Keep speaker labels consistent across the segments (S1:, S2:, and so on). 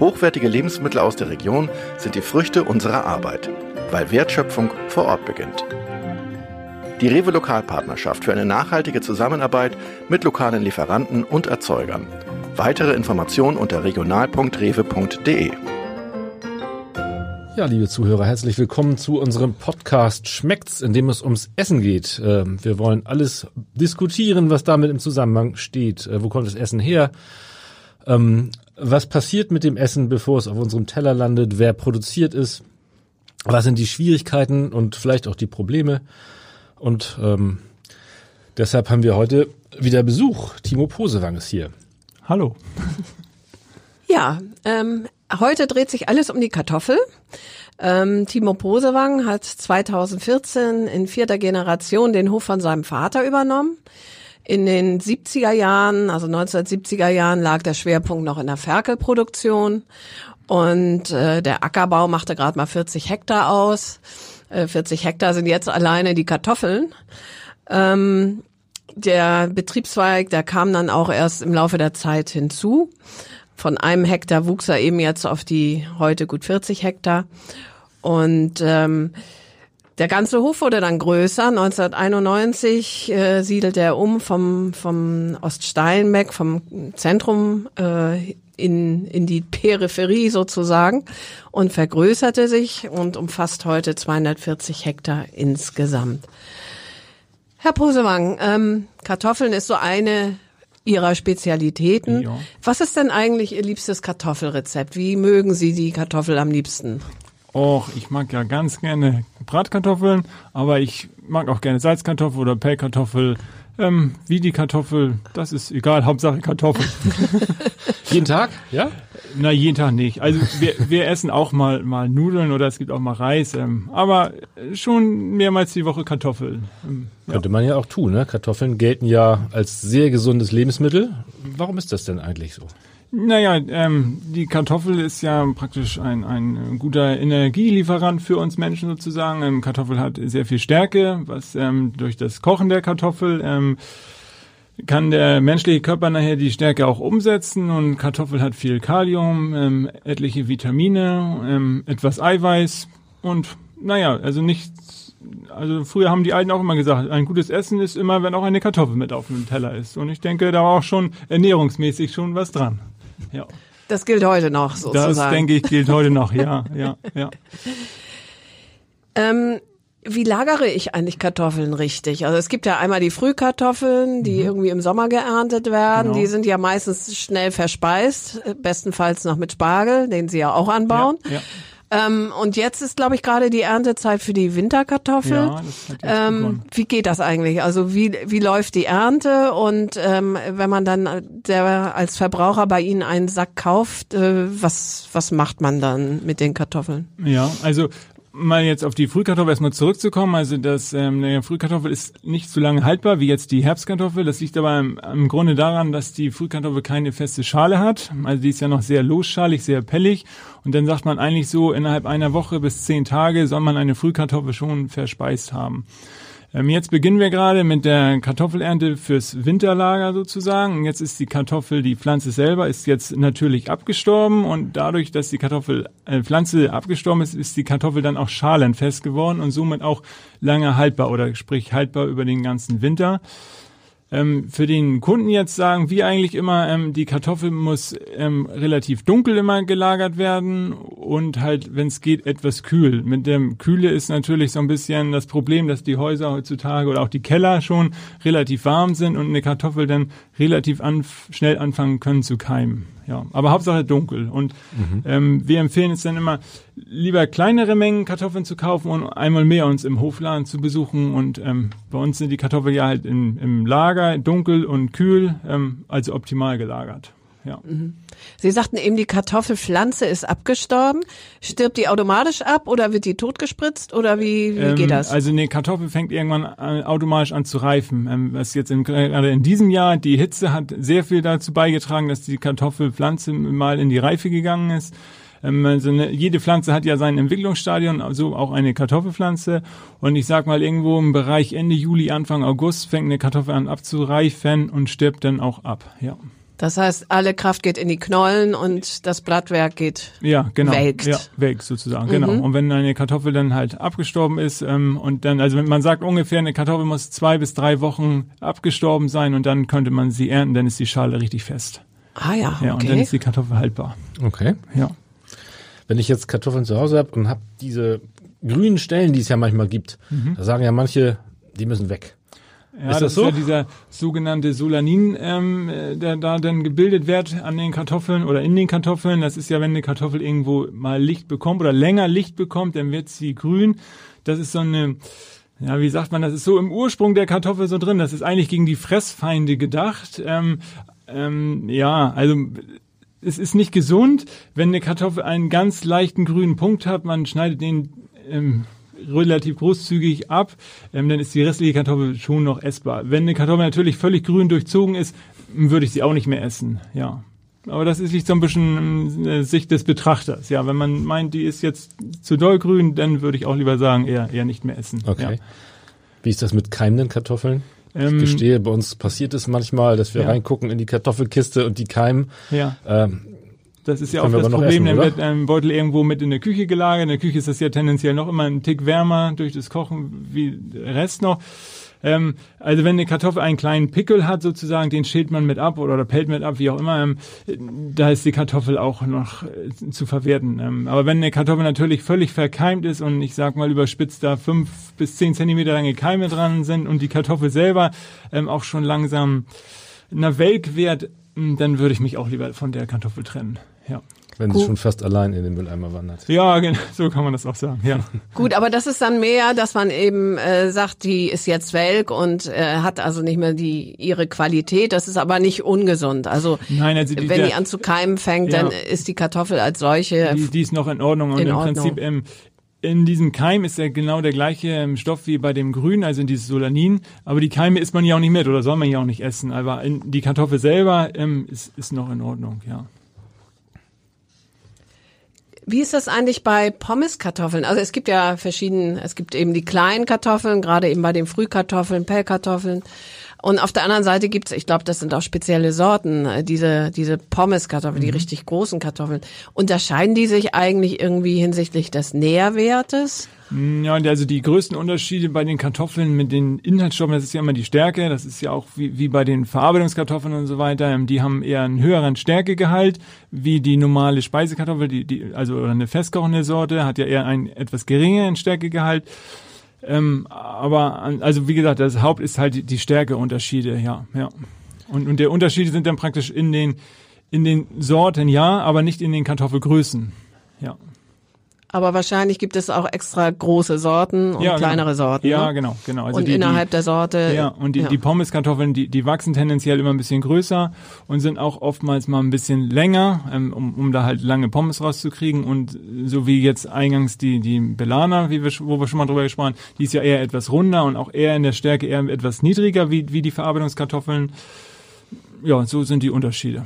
S1: Hochwertige Lebensmittel aus der Region sind die Früchte unserer Arbeit, weil Wertschöpfung vor Ort beginnt. Die Rewe Lokalpartnerschaft für eine nachhaltige Zusammenarbeit mit lokalen Lieferanten und Erzeugern. Weitere Informationen unter regional.rewe.de.
S2: Ja, liebe Zuhörer, herzlich willkommen zu unserem Podcast Schmeckt's, in dem es ums Essen geht. Ähm, wir wollen alles diskutieren, was damit im Zusammenhang steht. Äh, wo kommt das Essen her? Was passiert mit dem Essen, bevor es auf unserem Teller landet? Wer produziert es? Was sind die Schwierigkeiten und vielleicht auch die Probleme? Und ähm, deshalb haben wir heute wieder Besuch. Timo Posewang ist hier.
S3: Hallo.
S4: Ja, ähm, heute dreht sich alles um die Kartoffel. Ähm, Timo Posewang hat 2014 in vierter Generation den Hof von seinem Vater übernommen. In den 70er Jahren, also 1970er Jahren, lag der Schwerpunkt noch in der Ferkelproduktion und äh, der Ackerbau machte gerade mal 40 Hektar aus. Äh, 40 Hektar sind jetzt alleine die Kartoffeln. Ähm, der Betriebszweig, der kam dann auch erst im Laufe der Zeit hinzu. Von einem Hektar wuchs er eben jetzt auf die heute gut 40 Hektar. Und ähm, der ganze Hof wurde dann größer. 1991 äh, siedelte er um vom, vom Oststeinbeck, vom Zentrum äh, in, in die Peripherie sozusagen und vergrößerte sich und umfasst heute 240 Hektar insgesamt. Herr Posewang, ähm, Kartoffeln ist so eine Ihrer Spezialitäten.
S3: Ja.
S4: Was ist denn eigentlich Ihr liebstes Kartoffelrezept? Wie mögen Sie die Kartoffel am liebsten?
S3: Och, ich mag ja ganz gerne Bratkartoffeln, aber ich mag auch gerne Salzkartoffel oder Pellkartoffel. Ähm, wie die Kartoffel, das ist egal, Hauptsache Kartoffel.
S2: Jeden Tag? Ja?
S3: Na, jeden Tag nicht. Also wir, wir essen auch mal, mal Nudeln oder es gibt auch mal Reis, ähm, aber schon mehrmals die Woche Kartoffeln. Ähm, ja.
S2: Könnte man ja auch tun. Ne? Kartoffeln gelten ja als sehr gesundes Lebensmittel. Warum ist das denn eigentlich so?
S3: Naja, ähm, die Kartoffel ist ja praktisch ein, ein guter Energielieferant für uns Menschen sozusagen. Ähm, Kartoffel hat sehr viel Stärke, was ähm, durch das Kochen der Kartoffel ähm, kann der menschliche Körper nachher die Stärke auch umsetzen und Kartoffel hat viel Kalium, ähm, etliche Vitamine, ähm, etwas Eiweiß und naja, also nichts, also früher haben die Alten auch immer gesagt, ein gutes Essen ist immer, wenn auch eine Kartoffel mit auf dem Teller ist und ich denke, da war auch schon ernährungsmäßig schon was dran. Ja.
S4: Das gilt heute noch sozusagen.
S3: Das denke ich gilt heute noch, ja, ja, ja.
S4: Ähm, wie lagere ich eigentlich Kartoffeln richtig? Also es gibt ja einmal die Frühkartoffeln, die irgendwie im Sommer geerntet werden.
S3: Genau.
S4: Die sind ja meistens schnell verspeist, äh, bestenfalls noch mit Spargel, den sie ja auch anbauen.
S3: Ja, ja.
S4: Ähm, und jetzt ist, glaube ich, gerade die Erntezeit für die Winterkartoffel.
S3: Ja,
S4: ähm, wie geht das eigentlich? Also wie, wie läuft die Ernte? Und ähm, wenn man dann äh, der, als Verbraucher bei Ihnen einen Sack kauft, äh, was, was macht man dann mit den Kartoffeln?
S3: Ja, also mal jetzt auf die Frühkartoffel erstmal zurückzukommen. Also das ähm, eine Frühkartoffel ist nicht so lange haltbar wie jetzt die Herbstkartoffel. Das liegt aber im, im Grunde daran, dass die Frühkartoffel keine feste Schale hat. Also die ist ja noch sehr losschalig, sehr pellig. Und dann sagt man eigentlich so, innerhalb einer Woche bis zehn Tage soll man eine Frühkartoffel schon verspeist haben. Ähm, jetzt beginnen wir gerade mit der Kartoffelernte fürs Winterlager sozusagen. Jetzt ist die Kartoffel, die Pflanze selber ist jetzt natürlich abgestorben und dadurch, dass die Kartoffel, äh, Pflanze abgestorben ist, ist die Kartoffel dann auch schalenfest geworden und somit auch lange haltbar oder sprich haltbar über den ganzen Winter. Ähm, für den Kunden jetzt sagen wir eigentlich immer, ähm, die Kartoffel muss ähm, relativ dunkel immer gelagert werden und halt, wenn es geht, etwas kühl. Mit dem Kühle ist natürlich so ein bisschen das Problem, dass die Häuser heutzutage oder auch die Keller schon relativ warm sind und eine Kartoffel dann relativ anf schnell anfangen können zu keimen. Ja, aber Hauptsache dunkel. Und ähm, wir empfehlen es dann immer, lieber kleinere Mengen Kartoffeln zu kaufen und einmal mehr uns im Hofladen zu besuchen. Und ähm, bei uns sind die Kartoffeln ja halt in, im Lager dunkel und kühl, ähm, also optimal gelagert. Ja.
S4: Sie sagten eben, die Kartoffelpflanze ist abgestorben. Stirbt die automatisch ab oder wird die totgespritzt oder wie, wie
S3: Ähm,
S4: geht das?
S3: Also eine Kartoffel fängt irgendwann an, automatisch an zu reifen. Ähm, was jetzt in, gerade in diesem Jahr, die Hitze hat sehr viel dazu beigetragen, dass die Kartoffelpflanze mal in die Reife gegangen ist. Ähm, also eine, jede Pflanze hat ja sein Entwicklungsstadion, also auch eine Kartoffelpflanze. Und ich sag mal, irgendwo im Bereich Ende Juli, Anfang August fängt eine Kartoffel an abzureifen und stirbt dann auch ab. Ja,
S4: Das heißt, alle Kraft geht in die Knollen und das Blattwerk geht.
S3: ja genau.
S4: Welkt.
S3: Ja, welkt sozusagen, genau. Und wenn eine Kartoffel dann halt abgestorben ist ähm, und dann, also wenn man sagt ungefähr, eine Kartoffel muss zwei bis drei Wochen abgestorben sein und dann könnte man sie ernten, dann ist die Schale richtig fest.
S4: Ah ja,
S3: Ja, und dann
S4: okay.
S3: ist die Kartoffel haltbar.
S2: Okay.
S3: Ja.
S2: Wenn ich jetzt Kartoffeln zu Hause habe und habe diese grünen Stellen, die es ja manchmal gibt, da sagen ja manche, die müssen weg.
S3: Ja,
S2: Ist das
S3: das,
S2: so?
S3: ist ja dieser sogenannte Solanin, ähm, äh, der da dann gebildet wird an den Kartoffeln oder in den Kartoffeln. Das ist ja, wenn eine Kartoffel irgendwo mal Licht bekommt oder länger Licht bekommt, dann wird sie grün. Das ist so eine, ja, wie sagt man, das ist so im Ursprung der Kartoffel so drin. Das ist eigentlich gegen die Fressfeinde gedacht. Ähm, ähm, ja, also es ist nicht gesund, wenn eine Kartoffel einen ganz leichten grünen Punkt hat. Man schneidet den ähm, relativ großzügig ab, ähm, dann ist die restliche Kartoffel schon noch essbar. Wenn eine Kartoffel natürlich völlig grün durchzogen ist, würde ich sie auch nicht mehr essen. Ja. Aber das ist liegt so ein bisschen äh, Sicht des Betrachters. Ja, wenn man meint, die ist jetzt zu doll grün, dann würde ich auch lieber sagen, eher, eher nicht mehr essen.
S2: Okay.
S3: Ja.
S2: Wie ist das mit keimenden Kartoffeln?
S3: Ähm,
S2: ich gestehe, bei uns passiert es manchmal, dass wir
S3: Ja.
S2: reingucken in die Kartoffelkiste und die keimen.
S3: Ja.
S2: Ähm,
S3: Das ist ja auch das Problem,
S2: essen,
S3: dann wird ein Beutel irgendwo mit in der Küche gelagert. In der Küche ist das ja tendenziell noch immer ein Tick wärmer durch das Kochen wie der Rest noch. Ähm, also wenn eine Kartoffel einen kleinen Pickel hat sozusagen, den schält man mit ab oder, oder pellt mit ab, wie auch immer, ähm, da ist die Kartoffel auch noch äh, zu verwerten. Ähm, aber wenn eine Kartoffel natürlich völlig verkeimt ist und ich sag mal überspitzt da fünf bis zehn Zentimeter lange Keime dran sind und die Kartoffel selber ähm, auch schon langsam na welk wird, dann würde ich mich auch lieber von der Kartoffel trennen. Ja.
S2: wenn
S4: Gut.
S2: sie schon fast allein in den Mülleimer wandert.
S3: Ja, genau, so kann man das auch sagen. Ja.
S4: Gut, aber das ist dann mehr, dass man eben äh, sagt, die ist jetzt welk und äh, hat also nicht mehr die ihre Qualität. Das ist aber nicht ungesund. Also
S3: Nein, also die,
S4: wenn
S3: der,
S4: die an zu keimen fängt,
S3: Ja.
S4: dann ist die Kartoffel als solche.
S3: die, die ist noch in Ordnung und
S4: In
S3: im
S4: Ordnung.
S3: Prinzip ähm, in diesem Keim ist ja genau der gleiche ähm, Stoff wie bei dem Grün, also in dieses Solanin. Aber die Keime isst man ja auch nicht mit oder soll man ja auch nicht essen. Aber in, die Kartoffel selber ähm, ist, ist noch in Ordnung, ja.
S4: Wie ist das eigentlich bei Pommeskartoffeln? Also es gibt ja verschiedene, es gibt eben die kleinen Kartoffeln, gerade eben bei den Frühkartoffeln, Pellkartoffeln. Und auf der anderen Seite gibt's, ich glaube, das sind auch spezielle Sorten, äh, diese, diese Pommeskartoffeln, die richtig großen Kartoffeln. Unterscheiden die sich eigentlich irgendwie hinsichtlich des Nährwertes?
S3: Mm, Ja, also die größten Unterschiede bei den Kartoffeln mit den Inhaltsstoffen, das ist ja immer die Stärke, das ist ja auch wie, wie bei den Verarbeitungskartoffeln und so weiter, ähm, die haben eher einen höheren Stärkegehalt, wie die normale Speisekartoffel, die, die, also eine festkochende Sorte, hat ja eher einen etwas geringeren Stärkegehalt. Ähm, aber also wie gesagt, das Haupt ist halt die, die Stärkeunterschiede, ja, ja. Und, und der Unterschiede sind dann praktisch in den in den Sorten, ja, aber nicht in den Kartoffelgrößen. Ja.
S4: Aber wahrscheinlich gibt es auch extra große Sorten und
S3: ja,
S4: kleinere
S3: genau.
S4: Sorten.
S3: Ja,
S4: ne?
S3: genau, genau. Also
S4: und
S3: die,
S4: innerhalb der Sorte.
S3: Ja, und die, die Pommeskartoffeln, die, die wachsen tendenziell immer ein bisschen größer und sind auch oftmals mal ein bisschen länger, ähm, um, um da halt lange Pommes rauszukriegen. Und so wie jetzt eingangs die, die Belana, wie wir, wo wir schon mal drüber gesprochen haben, die ist ja eher etwas runder und auch eher in der Stärke eher etwas niedriger wie, wie die Verarbeitungskartoffeln. Ja, so sind die Unterschiede.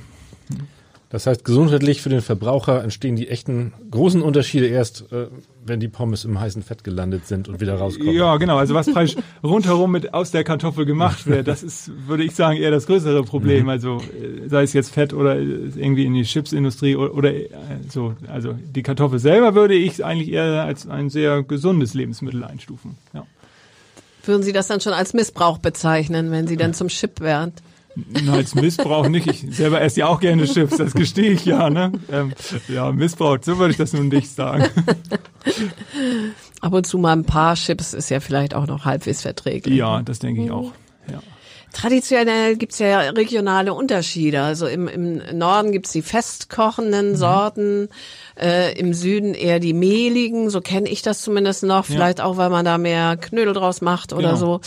S2: Das heißt, gesundheitlich für den Verbraucher entstehen die echten großen Unterschiede erst, äh, wenn die Pommes im heißen Fett gelandet sind und wieder rauskommen.
S3: Ja, genau. Also was praktisch rundherum mit aus der Kartoffel gemacht wird, das ist, würde ich sagen, eher das größere Problem. Also äh, sei es jetzt Fett oder äh, irgendwie in die Chipsindustrie oder, oder äh, so. Also die Kartoffel selber würde ich eigentlich eher als ein sehr gesundes Lebensmittel einstufen. Ja.
S4: Würden Sie das dann schon als Missbrauch bezeichnen, wenn Sie dann zum Chip wären?
S3: Als Missbrauch nicht. Ich selber esse ja auch gerne Chips, das gestehe ich ja. Ne? Ähm, ja, Missbrauch, so würde ich das nun nicht sagen.
S4: Ab und zu mal ein paar Chips ist ja vielleicht auch noch halbwegs verträglich.
S3: Ja, das denke ich auch. Ja.
S4: Traditionell gibt's ja regionale Unterschiede. Also im, im Norden gibt's die festkochenden Sorten, äh, im Süden eher die mehligen, so kenne ich das zumindest noch, vielleicht auch, weil man da mehr Knödel draus macht oder
S3: Genau.
S4: so.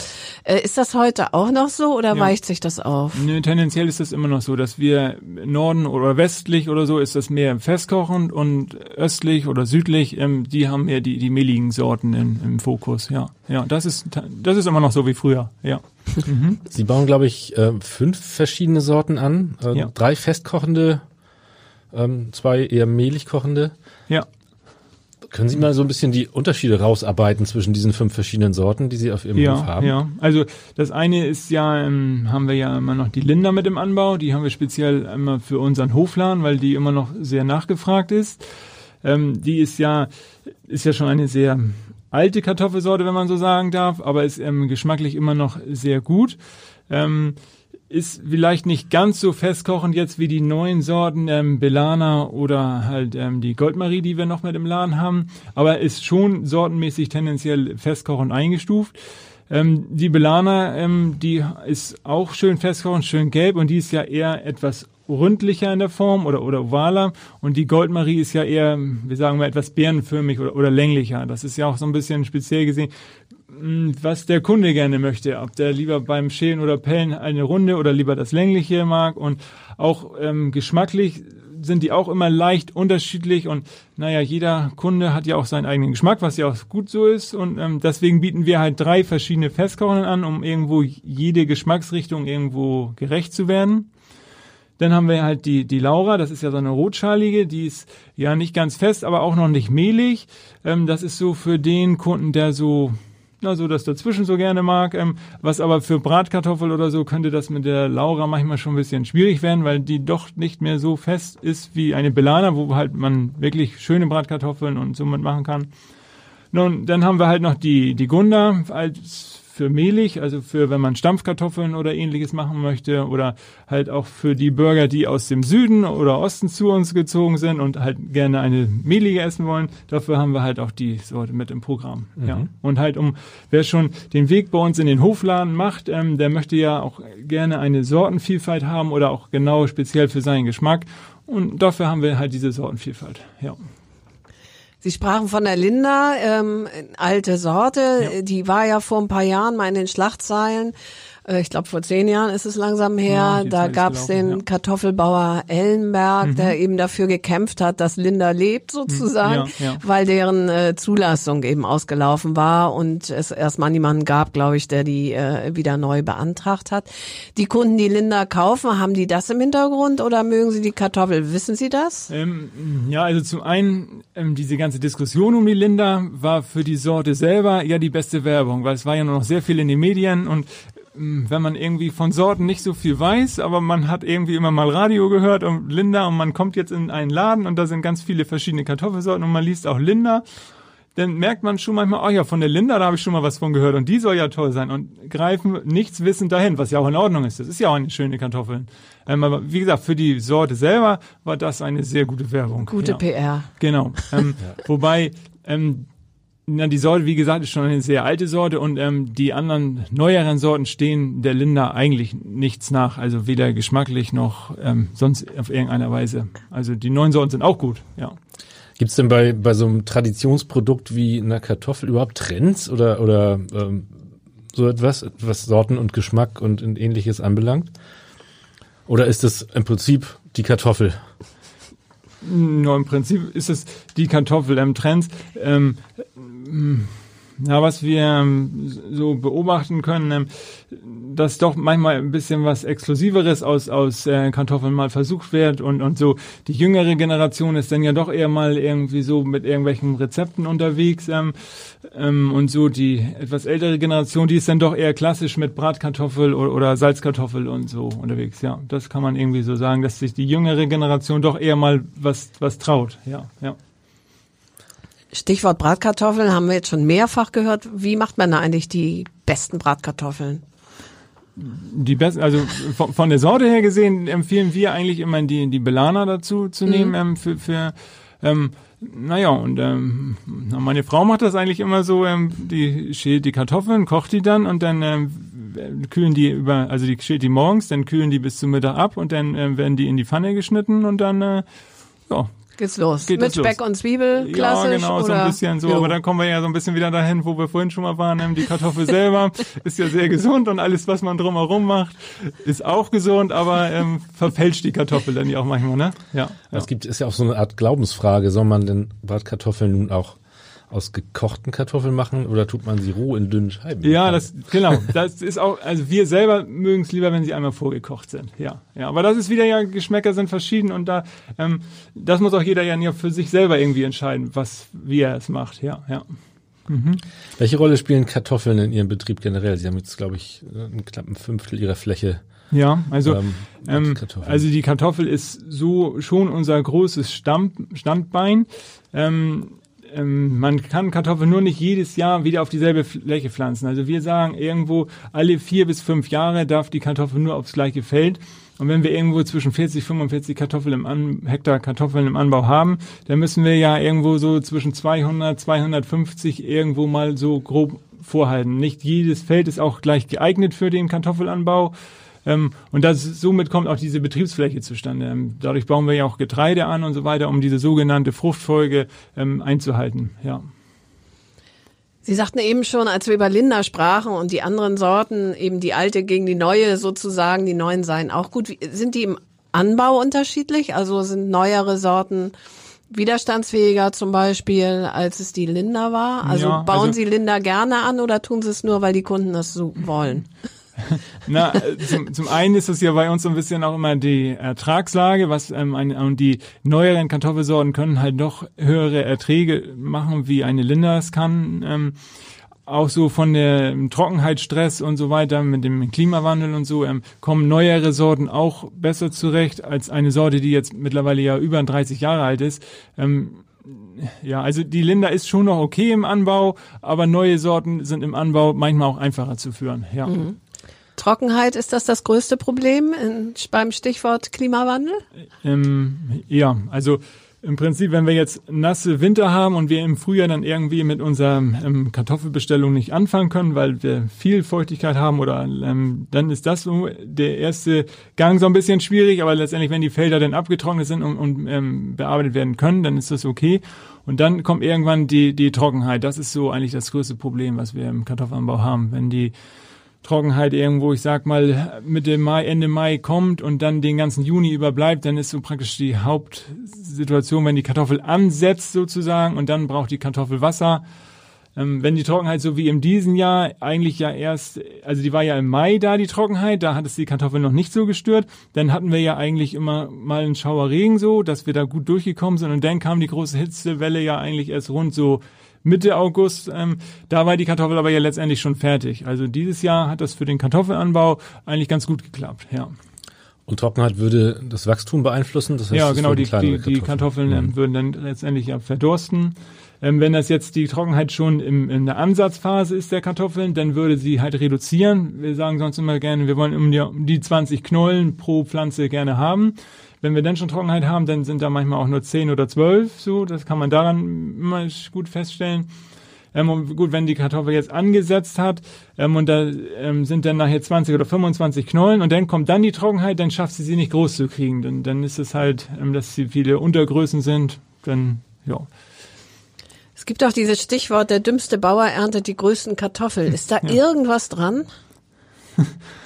S4: Äh, ist das heute auch noch so oder
S3: Ja.
S4: weicht sich das auf?
S3: Nö, tendenziell ist das immer noch so, dass wir Norden oder westlich oder so ist das mehr festkochend und östlich oder südlich, ähm, die haben mehr die, die mehligen Sorten in, im Fokus, ja. Ja, das ist, das ist immer noch so wie früher, ja.
S2: Sie bauen, glaube ich, äh, fünf verschiedene Sorten an. Äh,
S3: Ja.
S2: Drei festkochende, ähm, zwei eher mehlig kochende.
S3: Ja.
S2: Können Sie mal so ein bisschen die Unterschiede rausarbeiten zwischen diesen fünf verschiedenen Sorten, die Sie auf Ihrem Hof
S3: Ja,
S2: haben?
S3: ja. Also das eine ist ja, ähm, haben wir ja immer noch die Linda mit im Anbau. Die haben wir speziell immer für unseren Hofladen, weil die immer noch sehr nachgefragt ist. Ähm, die ist ja, ist ja schon eine sehr alte Kartoffelsorte, wenn man so sagen darf, aber ist ähm, geschmacklich immer noch sehr gut. Ähm, ist vielleicht nicht ganz so festkochend jetzt wie die neuen Sorten ähm, Belana oder halt ähm, die Goldmarie, die wir noch mit im Laden haben, aber ist schon sortenmäßig tendenziell festkochend eingestuft. Ähm, die Belana, ähm, die ist auch schön festkochend, schön gelb und die ist ja eher etwas rundlicher in der Form oder, oder ovaler und die Goldmarie ist ja eher, wir sagen mal, etwas bärenförmig oder, oder länglicher. Das ist ja auch so ein bisschen speziell gesehen, was der Kunde gerne möchte, ob der lieber beim Schälen oder Pellen eine runde oder lieber das längliche mag. Und auch ähm, geschmacklich sind die auch immer leicht unterschiedlich. Und naja, jeder Kunde hat ja auch seinen eigenen Geschmack, was ja auch gut so ist. Und ähm, deswegen bieten wir halt drei verschiedene Festkochenden an, um irgendwo jede Geschmacksrichtung irgendwo gerecht zu werden. Dann haben wir halt die, die Laura, das ist ja so eine rotschalige, die ist ja nicht ganz fest, aber auch noch nicht mehlig. Ähm, das ist so für den Kunden, der so, na, so das dazwischen so gerne mag. Ähm, was aber für Bratkartoffel oder so könnte das mit der Laura manchmal schon ein bisschen schwierig werden, weil die doch nicht mehr so fest ist wie eine Belana, wo halt man wirklich schöne Bratkartoffeln und so mitmachen kann. Nun, dann haben wir halt noch die, die Gunda als für mehlig, also für wenn man Stampfkartoffeln oder ähnliches machen möchte oder halt auch für die Bürger, die aus dem Süden oder Osten zu uns gezogen sind und halt gerne eine mehlige essen wollen. Dafür haben wir halt auch die Sorte mit im Programm. Ja. Und halt um, wer schon den Weg bei uns in den Hofladen macht, ähm, der möchte ja auch gerne eine Sortenvielfalt haben oder auch genau speziell für seinen Geschmack. Und dafür haben wir halt diese Sortenvielfalt. Ja.
S4: Sie sprachen von der Linda, ähm, alte Sorte,
S3: Ja.
S4: die war ja vor ein paar Jahren mal in den Schlachtzeilen. Äh, Ich glaube, vor zehn Jahren ist es langsam her.
S3: Ja,
S4: da gab's
S3: gelaufen,
S4: den
S3: ja. Mhm.
S4: Kartoffelbauer Ellenberg, der eben dafür gekämpft hat, dass Linda lebt sozusagen,
S3: Ja,
S4: weil deren äh, Zulassung eben ausgelaufen war und es erstmal niemanden gab, glaube ich, der die äh, wieder neu beantragt hat. Die Kunden, die Linda kaufen, haben die das im Hintergrund oder mögen sie die Kartoffel? Wissen Sie das?
S3: Ähm, ja, also zum einen, ähm, diese ganze Diskussion um die Linda war für die Sorte selber ja die beste Werbung, weil es war ja nur noch sehr viel in den Medien und wenn man irgendwie von Sorten nicht so viel weiß, aber man hat irgendwie immer mal Radio gehört und Linda und man kommt jetzt in einen Laden und da sind ganz viele verschiedene Kartoffelsorten und man liest auch Linda, dann merkt man schon manchmal, oh ja, von der Linda, da habe ich schon mal was von gehört und die soll ja toll sein und greifen nichts wissend dahin, was ja auch in Ordnung ist. Das ist ja auch eine schöne Kartoffel. Ähm, aber wie gesagt, für die Sorte selber war das eine sehr gute Werbung.
S4: Gute
S3: ja.
S4: PR.
S3: Genau. Ähm, Wobei, ähm, na, die Sorte, wie gesagt, ist schon eine sehr alte Sorte und ähm, die anderen neueren Sorten stehen der Linda eigentlich nichts nach. Also weder geschmacklich noch ähm, sonst auf irgendeiner Weise. Also die neuen Sorten sind auch gut, ja.
S2: Gibt's denn bei, bei so einem Traditionsprodukt wie einer Kartoffel überhaupt Trends oder, oder ähm, so etwas, was Sorten und Geschmack und ähnliches anbelangt? Oder ist es im Prinzip die Kartoffel?
S3: No, im Prinzip ist es die Kartoffel im Trends. Ähm, ähm, ja, was wir ähm, so beobachten können, ähm, dass doch manchmal ein bisschen was Exklusiveres aus, aus äh, Kartoffeln mal versucht wird und, und so die jüngere Generation ist dann ja doch eher mal irgendwie so mit irgendwelchen Rezepten unterwegs ähm, ähm, und so die etwas ältere Generation, die ist dann doch eher klassisch mit Bratkartoffel oder, oder Salzkartoffel und so unterwegs. Ja, das kann man irgendwie so sagen, dass sich die jüngere Generation doch eher mal was, was traut. Ja, ja.
S4: Stichwort Bratkartoffeln haben wir jetzt schon mehrfach gehört. Wie macht man da eigentlich die besten Bratkartoffeln?
S3: Die besten, also von, von der Sorte her gesehen empfehlen wir eigentlich immer die, die Belana dazu zu nehmen ähm, für, für ähm, naja, und ähm, meine Frau macht das eigentlich immer so, ähm, die schält die Kartoffeln, kocht die dann und dann ähm, äh, kühlen die über, also die steht die morgens, dann kühlen die bis zum Mittag ab und dann äh, werden die in die Pfanne geschnitten und dann äh, ja,
S4: Geht's los.
S3: Geht
S4: Mit
S3: los.
S4: Speck und Zwiebel, klassisch?
S3: Ja, genau, so
S4: oder?
S3: ein bisschen so.
S4: Jo.
S3: Aber dann kommen wir ja so ein bisschen wieder dahin, wo wir vorhin schon mal waren. Die Kartoffel selber ist ja sehr gesund und alles, was man drumherum macht, ist auch gesund, aber ähm, verfälscht die Kartoffel dann ja auch manchmal, ne? Ja. ja.
S2: Es gibt, ist ja auch so eine Art Glaubensfrage. Soll man denn Bratkartoffeln nun auch aus gekochten Kartoffeln machen oder tut man sie roh in dünnen Scheiben?
S3: Ja, das genau. Das ist auch, also wir selber mögen es lieber, wenn sie einmal vorgekocht sind. Ja, ja. Aber das ist wieder ja Geschmäcker sind verschieden und da, ähm, das muss auch jeder ja für sich selber irgendwie entscheiden, was wie er es macht. Ja, ja.
S2: Welche Rolle spielen Kartoffeln in Ihrem Betrieb generell? Sie haben jetzt, glaube ich, einen knappen Fünftel Ihrer Fläche.
S3: Ja, also
S2: Ähm,
S3: ähm, also die Kartoffel ist so schon unser großes Stamm, Standbein. Ähm, ähm, man kann Kartoffeln nur nicht jedes Jahr wieder auf dieselbe Fläche pflanzen. Also wir sagen irgendwo alle vier bis fünf Jahre darf die Kartoffel nur aufs gleiche Feld. Und wenn wir irgendwo zwischen 40, 45 Kartoffeln im An Hektar Kartoffeln im Anbau haben, dann müssen wir ja irgendwo so zwischen 200, 250 irgendwo mal so grob vorhalten. Nicht jedes Feld ist auch gleich geeignet für den Kartoffelanbau. Ähm, und das, somit kommt auch diese Betriebsfläche zustande. Ähm, dadurch bauen wir ja auch Getreide an und so weiter, um diese sogenannte Fruchtfolge ähm, einzuhalten. Ja.
S4: Sie sagten eben schon, als wir über Linda sprachen und die anderen Sorten, eben die alte gegen die neue sozusagen, die neuen seien auch gut. Wie- Sind die im Anbau unterschiedlich? Also sind neuere Sorten widerstandsfähiger zum Beispiel, als es die Linda war? Also
S3: Ja,
S4: bauen
S3: also-
S4: Sie Linda gerne an oder tun Sie es nur, weil die Kunden das so wollen?
S3: Na, äh, zum, zum einen ist es ja bei uns so ein bisschen auch immer die Ertragslage, was ähm, eine, und die neueren Kartoffelsorten können halt doch höhere Erträge machen, wie eine Linda es kann. Ähm, auch so von der Trockenheitsstress und so weiter mit dem Klimawandel und so ähm, kommen neuere Sorten auch besser zurecht als eine Sorte, die jetzt mittlerweile ja über 30 Jahre alt ist. Ähm, ja, also die Linda ist schon noch okay im Anbau, aber neue Sorten sind im Anbau manchmal auch einfacher zu führen. Ja.
S4: Trockenheit, ist das das größte Problem in, beim Stichwort Klimawandel?
S3: Ähm, ja, also im Prinzip, wenn wir jetzt nasse Winter haben und wir im Frühjahr dann irgendwie mit unserer ähm, Kartoffelbestellung nicht anfangen können, weil wir viel Feuchtigkeit haben oder ähm, dann ist das so der erste Gang so ein bisschen schwierig, aber letztendlich, wenn die Felder dann abgetrocknet sind und, und ähm, bearbeitet werden können, dann ist das okay. Und dann kommt irgendwann die, die Trockenheit. Das ist so eigentlich das größte Problem, was wir im Kartoffelanbau haben. Wenn die Trockenheit irgendwo, ich sag mal, Mitte Mai, Ende Mai kommt und dann den ganzen Juni überbleibt, dann ist so praktisch die Hauptsituation, wenn die Kartoffel ansetzt sozusagen und dann braucht die Kartoffel Wasser. Ähm, wenn die Trockenheit so wie in diesem Jahr eigentlich ja erst, also die war ja im Mai da, die Trockenheit, da hat es die Kartoffel noch nicht so gestört, dann hatten wir ja eigentlich immer mal einen Schauerregen so, dass wir da gut durchgekommen sind und dann kam die große Hitzewelle ja eigentlich erst rund so Mitte August, ähm, da war die Kartoffel aber ja letztendlich schon fertig. Also dieses Jahr hat das für den Kartoffelanbau eigentlich ganz gut geklappt, ja.
S2: Und Trockenheit würde das Wachstum beeinflussen? Das heißt,
S3: ja, genau, die, die, die Kartoffeln ähm,
S2: Mhm.
S3: würden dann letztendlich ja verdursten. Ähm, wenn das jetzt die Trockenheit schon im, in der Ansatzphase ist der Kartoffeln, dann würde sie halt reduzieren. Wir sagen sonst immer gerne, wir wollen um die, um die 20 Knollen pro Pflanze gerne haben. Wenn wir dann schon Trockenheit haben, dann sind da manchmal auch nur 10 oder 12, so, das kann man daran immer gut feststellen. Ähm, gut, wenn die Kartoffel jetzt angesetzt hat ähm, und da ähm, sind dann nachher 20 oder 25 Knollen und dann kommt dann die Trockenheit, dann schafft sie sie nicht groß zu kriegen. Dann, dann ist es halt, ähm, dass sie viele Untergrößen sind. Dann, ja.
S4: Es gibt auch dieses Stichwort, der dümmste Bauer erntet die größten Kartoffeln. Ist da irgendwas dran?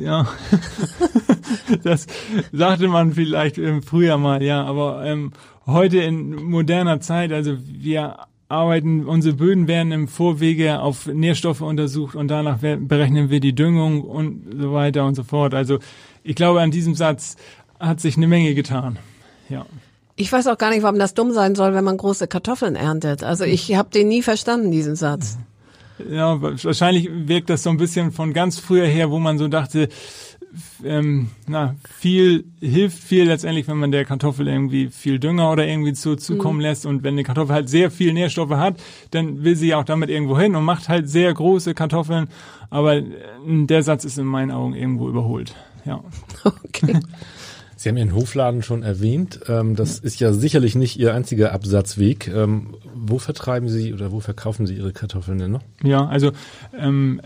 S3: Ja, das sagte man vielleicht im Frühjahr mal, ja, aber ähm, heute in moderner Zeit, also wir arbeiten, unsere Böden werden im Vorwege auf Nährstoffe untersucht und danach berechnen wir die Düngung und so weiter und so fort. Also ich glaube, an diesem Satz hat sich eine Menge getan. Ja.
S4: Ich weiß auch gar nicht, warum das dumm sein soll, wenn man große Kartoffeln erntet. Also ich habe den nie verstanden, diesen Satz.
S3: Ja, wahrscheinlich wirkt das so ein bisschen von ganz früher her, wo man so dachte, ähm, na, viel hilft viel letztendlich, wenn man der Kartoffel irgendwie viel Dünger oder irgendwie zu, zukommen lässt. Und wenn eine Kartoffel halt sehr viel Nährstoffe hat, dann will sie ja auch damit irgendwo hin und macht halt sehr große Kartoffeln. Aber äh, der Satz ist in meinen Augen irgendwo überholt. Ja.
S4: Okay.
S2: Sie haben Ihren Hofladen schon erwähnt. Ähm, das ist ja sicherlich nicht Ihr einziger Absatzweg. Ähm, wo vertreiben Sie oder wo verkaufen Sie Ihre Kartoffeln denn noch?
S3: Ja, also ähm,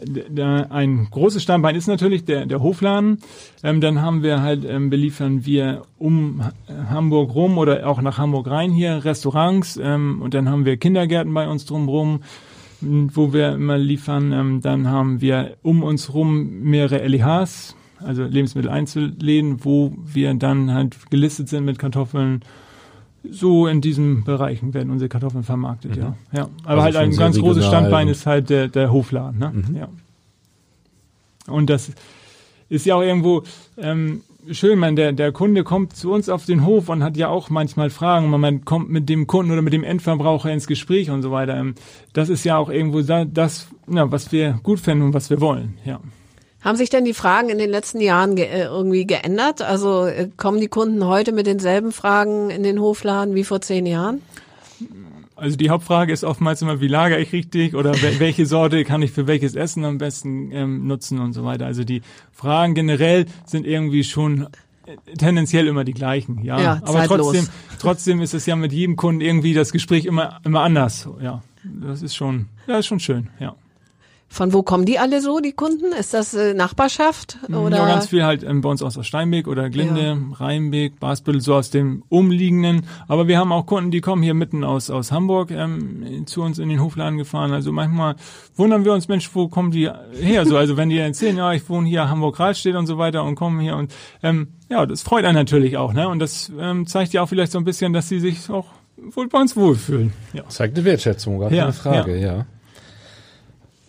S3: ein großes Stammbein ist natürlich der, der Hofladen. Ähm, dann haben wir halt, ähm, beliefern wir um Hamburg rum oder auch nach Hamburg rein hier Restaurants ähm, und dann haben wir Kindergärten bei uns drumherum wo wir immer liefern. Dann haben wir um uns rum mehrere LEHs, also Lebensmitteleinzelläden, wo wir dann halt gelistet sind mit Kartoffeln. So in diesen Bereichen werden unsere Kartoffeln vermarktet, mhm. ja. ja. Aber also halt ein ganz großes Standbein ist halt der, der Hofladen, ne? Mhm. Ja. Und das ist ja auch irgendwo ähm, schön, man, der, der Kunde kommt zu uns auf den Hof und hat ja auch manchmal Fragen. Man kommt mit dem Kunden oder mit dem Endverbraucher ins Gespräch und so weiter. Ähm, das ist ja auch irgendwo das, was wir gut finden und was wir wollen, ja.
S4: Haben sich denn die Fragen in den letzten Jahren ge äh, irgendwie geändert? Also äh, kommen die Kunden heute mit denselben Fragen in den Hofladen wie vor zehn Jahren?
S3: Also die Hauptfrage ist oftmals immer, wie lagere ich richtig oder welche Sorte kann ich für welches Essen am besten ähm, nutzen und so weiter. Also die Fragen generell sind irgendwie schon äh, tendenziell immer die gleichen, ja. ja Aber trotzdem, trotzdem ist es ja mit jedem Kunden irgendwie das Gespräch immer immer anders, ja. Das ist schon, ja, ist schon schön, ja.
S4: Von wo kommen die alle so, die Kunden? Ist das äh, Nachbarschaft?
S3: Oder? Ja, ganz viel halt ähm, bei uns aus Steinbeck oder Glinde, ja. Rheinbeck, Basbüttel, so aus dem umliegenden. Aber wir haben auch Kunden, die kommen hier mitten aus, aus Hamburg ähm, zu uns in den Hofladen gefahren. Also manchmal wundern wir uns, Mensch, wo kommen die her? So, also wenn die erzählen, ja, ich wohne hier Hamburg-Rahlstedt und so weiter und kommen hier und ähm, ja, das freut einen natürlich auch, ne? Und das ähm, zeigt ja auch vielleicht so ein bisschen, dass sie sich auch wohl bei uns wohlfühlen.
S2: Ja. Zeigt eine Wertschätzung, gar keine ja, Frage, ja. ja.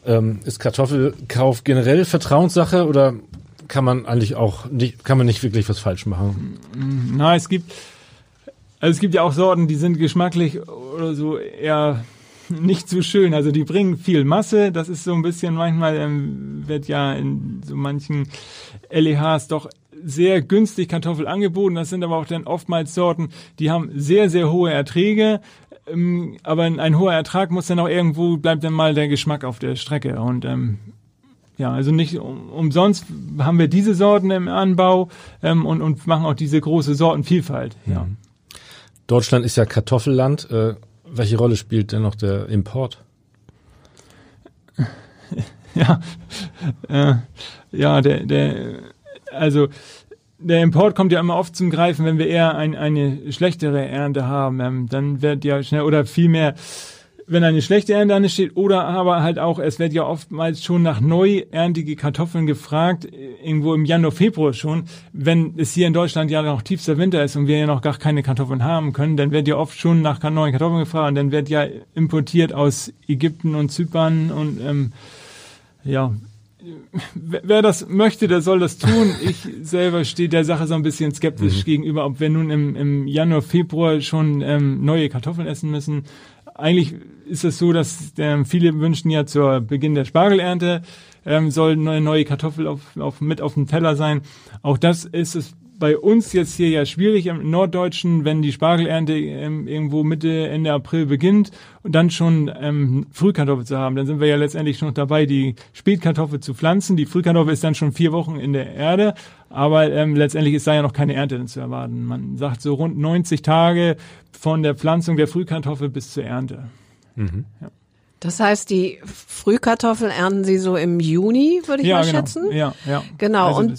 S2: Ähm, ist Kartoffelkauf generell Vertrauenssache oder kann man eigentlich auch nicht, kann man nicht wirklich was falsch machen?
S3: Na, es gibt, also es gibt ja auch Sorten, die sind geschmacklich oder so eher nicht so schön. Also die bringen viel Masse. Das ist so ein bisschen manchmal ähm, wird ja in so manchen LEHs doch sehr günstig Kartoffel angeboten. Das sind aber auch dann oftmals Sorten, die haben sehr, sehr hohe Erträge, ähm, aber ein hoher Ertrag muss dann auch irgendwo, bleibt dann mal der Geschmack auf der Strecke. Und ähm, ja, also nicht um, umsonst haben wir diese Sorten im Anbau ähm, und, und machen auch diese große Sortenvielfalt. Ja.
S2: Deutschland ist ja Kartoffelland. Äh, welche Rolle spielt denn noch der Import?
S3: ja, äh, ja, der, der, also der Import kommt ja immer oft zum Greifen, wenn wir eher ein, eine schlechtere Ernte haben. Ähm, dann wird ja schnell oder vielmehr, wenn eine schlechte Ernte ansteht oder aber halt auch, es wird ja oftmals schon nach neu erntige Kartoffeln gefragt, irgendwo im Januar, Februar schon. Wenn es hier in Deutschland ja noch tiefster Winter ist und wir ja noch gar keine Kartoffeln haben können, dann wird ja oft schon nach neuen Kartoffeln gefragt und dann wird ja importiert aus Ägypten und Zypern und ähm, ja, wer das möchte, der soll das tun. Ich selber stehe der Sache so ein bisschen skeptisch mhm. gegenüber, ob wir nun im, im Januar, Februar schon ähm, neue Kartoffeln essen müssen. Eigentlich ist es so, dass ähm, viele wünschen ja zur Beginn der Spargelernte ähm, soll eine neue Kartoffel auf, auf, mit auf dem Teller sein. Auch das ist es bei uns jetzt hier ja schwierig im Norddeutschen, wenn die Spargelernte ähm, irgendwo Mitte, Ende April beginnt und dann schon ähm, Frühkartoffel zu haben. Dann sind wir ja letztendlich schon dabei, die Spätkartoffel zu pflanzen. Die Frühkartoffel ist dann schon vier Wochen in der Erde, aber ähm, letztendlich ist da ja noch keine Ernte zu erwarten. Man sagt so rund 90 Tage von der Pflanzung der Frühkartoffel bis zur Ernte. Mhm.
S4: Ja. Das heißt, die Frühkartoffeln ernten Sie so im Juni, würde ich ja, mal genau. schätzen?
S3: Ja, ja.
S4: Genau. Also und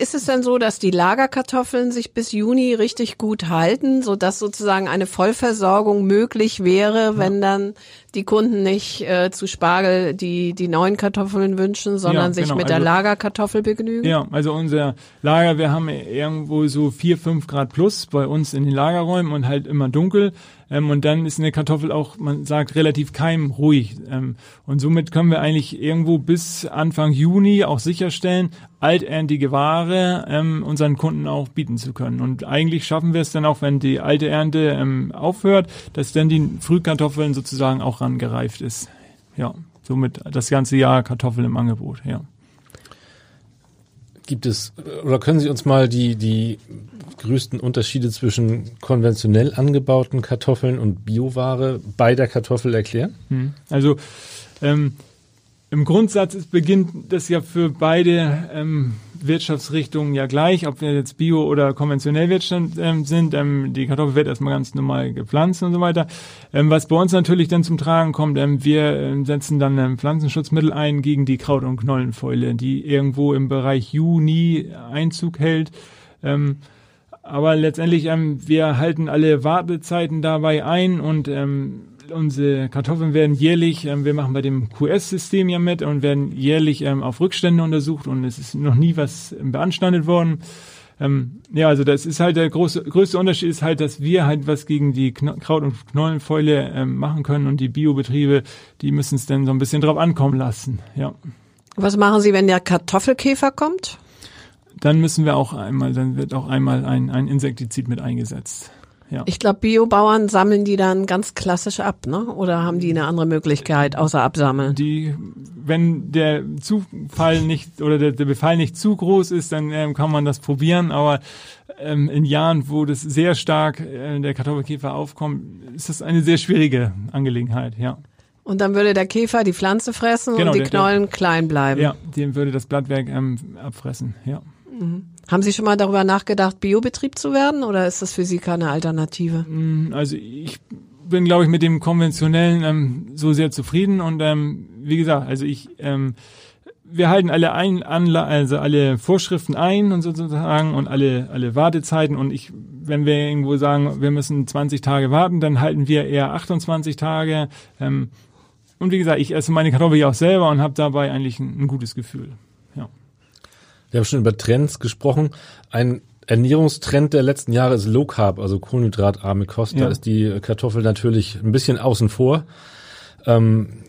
S4: ist es denn so, dass die Lagerkartoffeln sich bis Juni richtig gut halten, so dass sozusagen eine Vollversorgung möglich wäre, wenn dann die Kunden nicht äh, zu Spargel die die neuen Kartoffeln wünschen, sondern ja, sich genau. mit der also, Lagerkartoffel begnügen?
S3: Ja, also unser Lager, wir haben irgendwo so vier, fünf Grad plus bei uns in den Lagerräumen und halt immer dunkel. Ähm, und dann ist eine Kartoffel auch, man sagt, relativ keimruhig. Ähm, und somit können wir eigentlich irgendwo bis Anfang Juni auch sicherstellen, alterntige Ware ähm, unseren Kunden auch bieten zu können. Und eigentlich schaffen wir es dann auch, wenn die alte Ernte ähm, aufhört, dass dann die Frühkartoffeln sozusagen auch rangereift ist. Ja, somit das ganze Jahr Kartoffeln im Angebot, ja.
S2: Gibt es, oder können Sie uns mal die, die größten Unterschiede zwischen konventionell angebauten Kartoffeln und Bioware bei der Kartoffel erklären?
S3: Hm. Also, ähm, im Grundsatz ist, beginnt das ja für beide ähm, Wirtschaftsrichtungen ja gleich, ob wir jetzt Bio oder konventionell Wirtschaft ähm, sind. Ähm, die Kartoffel wird erstmal ganz normal gepflanzt und so weiter. Ähm, was bei uns natürlich dann zum Tragen kommt, ähm, wir ähm, setzen dann ähm, Pflanzenschutzmittel ein gegen die Kraut- und Knollenfäule, die irgendwo im Bereich Juni Einzug hält. Aber letztendlich, wir halten alle Wartezeiten dabei ein und unsere Kartoffeln werden jährlich, ähm, wir machen bei dem QS-System ja mit und werden jährlich ähm, auf Rückstände untersucht und es ist noch nie was beanstandet worden. Ähm, ja, also das ist halt der große, größte Unterschied ist halt, dass wir halt was gegen die Kno Kraut- und Knollenfäule ähm, machen können und die Biobetriebe, die müssen es dann so ein bisschen drauf ankommen lassen, ja.
S4: Was machen Sie, wenn der Kartoffelkäfer kommt?
S3: Dann müssen wir auch einmal, dann wird auch einmal ein, ein Insektizid mit eingesetzt. Ja.
S4: Ich glaube, Biobauern sammeln die dann ganz klassisch ab, ne? Oder haben die eine andere Möglichkeit außer absammeln?
S3: Die, wenn der Zufall nicht oder der, der Befall nicht zu groß ist, dann ähm, kann man das probieren. Aber ähm, in Jahren, wo das sehr stark äh, der Kartoffelkäfer aufkommt, ist das eine sehr schwierige Angelegenheit. Ja.
S4: Und dann würde der Käfer die Pflanze fressen
S3: Genau,
S4: und die
S3: der- der-
S4: Knollen klein bleiben.
S3: Ja, dem würde das Blattwerk ähm, abfressen. Ja.
S4: Haben Sie schon mal darüber nachgedacht, Biobetrieb zu werden oder ist das für Sie keine Alternative?
S3: Also ich bin, glaube ich, mit dem konventionellen ähm, so sehr zufrieden und ähm, wie gesagt, also ich ähm, wir halten alle ein, Anla also alle Vorschriften ein und sozusagen und alle alle Wartezeiten und ich wenn wir irgendwo sagen, wir müssen 20 Tage warten, dann halten wir eher 28 Tage ähm, und wie gesagt, ich esse meine Kartoffel ja auch selber und habe dabei eigentlich ein, ein gutes Gefühl.
S2: Wir haben schon über Trends gesprochen. Ein Ernährungstrend der letzten Jahre ist Low Carb, also kohlenhydratarme Kost. Da
S3: Ja.
S2: ist die Kartoffel natürlich ein bisschen außen vor. Ähm,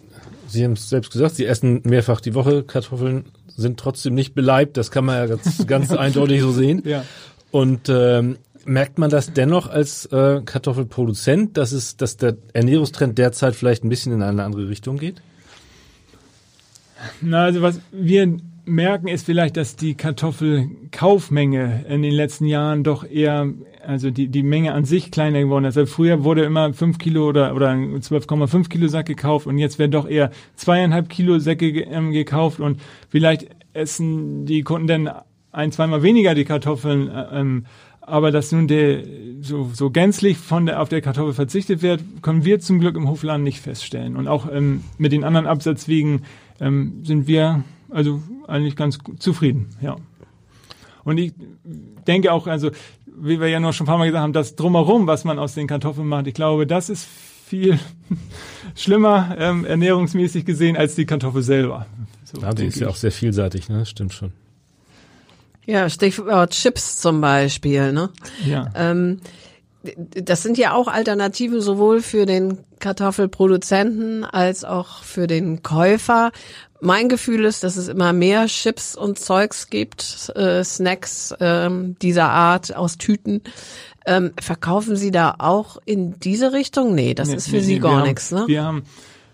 S2: Sie haben es selbst gesagt, Sie essen mehrfach die Woche Kartoffeln, sind trotzdem nicht beleibt. Das kann man ja ganz, ganz eindeutig so sehen.
S3: Ja.
S2: Und ähm, merkt man das dennoch als äh, Kartoffelproduzent, dass es, dass der Ernährungstrend derzeit vielleicht ein bisschen in eine andere Richtung geht?
S3: Na, also was wir merken, ist vielleicht, dass die Kartoffelkaufmenge in den letzten Jahren doch eher, also die, die Menge an sich kleiner geworden ist. Also früher wurde immer fünf Kilo oder, oder ein 12,5 Kilo Sack gekauft und jetzt werden doch eher zweieinhalb Kilo Säcke ähm, gekauft und vielleicht essen die Kunden dann ein, zweimal weniger die Kartoffeln, äh, ähm, aber dass nun der, so, so gänzlich von der, auf der Kartoffel verzichtet wird, können wir zum Glück im Hofladen nicht feststellen. Und auch ähm, mit den anderen Absatzwegen ähm, sind wir also eigentlich ganz zufrieden, ja. Und ich denke auch, also wie wir ja noch schon ein paar Mal gesagt haben, das drumherum, was man aus den Kartoffeln macht, ich glaube, das ist viel schlimmer ähm, ernährungsmäßig gesehen als die Kartoffel selber. So
S2: Ja, die ist ja auch sehr vielseitig, ne? Das stimmt schon.
S4: Ja, Stichwort Chips zum Beispiel, ne?
S3: ja.
S4: Ähm, das sind ja auch Alternativen sowohl für den Kartoffelproduzenten als auch für den Käufer. Mein Gefühl ist, dass es immer mehr Chips und Zeugs gibt, äh, Snacks ähm, dieser Art aus Tüten. Ähm, verkaufen Sie da auch in diese Richtung? Nee, das
S3: Nee,
S4: ist für
S3: nee,
S4: Sie
S3: nee,
S4: gar nichts, ne?
S3: Wir haben,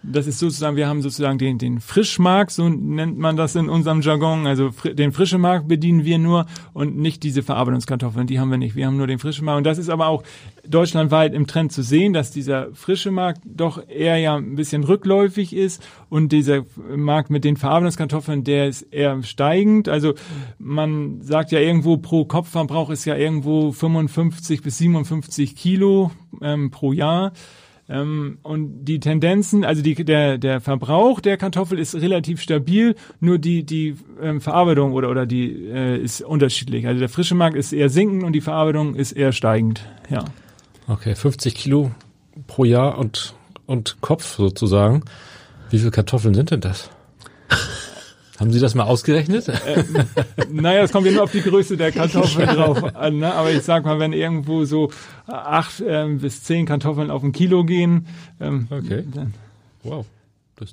S3: das ist sozusagen, wir haben sozusagen den, den Frischmarkt, so nennt man das in unserem Jargon. Also fri den frischen Markt bedienen wir nur und nicht diese Verarbeitungskartoffeln, die haben wir nicht. Wir haben nur den frischen Markt. Und das ist aber auch deutschlandweit im Trend zu sehen, dass dieser frische Markt doch eher ja ein bisschen rückläufig ist und dieser Markt mit den Verarbeitungskartoffeln, der ist eher steigend. Also man sagt ja irgendwo pro Kopfverbrauch ist ja irgendwo 55 bis 57 Kilo ähm, pro Jahr. Ähm, und die Tendenzen, also die, der, der Verbrauch der Kartoffel ist relativ stabil, nur die, die ähm, Verarbeitung oder, oder die äh, ist unterschiedlich. Also der frische Markt ist eher sinkend und die Verarbeitung ist eher steigend. Ja.
S2: Okay, 50 Kilo pro Jahr und, und Kopf sozusagen. Wie viele Kartoffeln sind denn das? Haben Sie das mal ausgerechnet?
S3: Naja, es kommt ja nur auf die Größe der Kartoffel drauf an, ne? aber ich sag mal, wenn irgendwo so acht ähm, bis zehn Kartoffeln auf ein Kilo gehen, ähm,
S2: Okay.
S3: dann,
S2: Wow.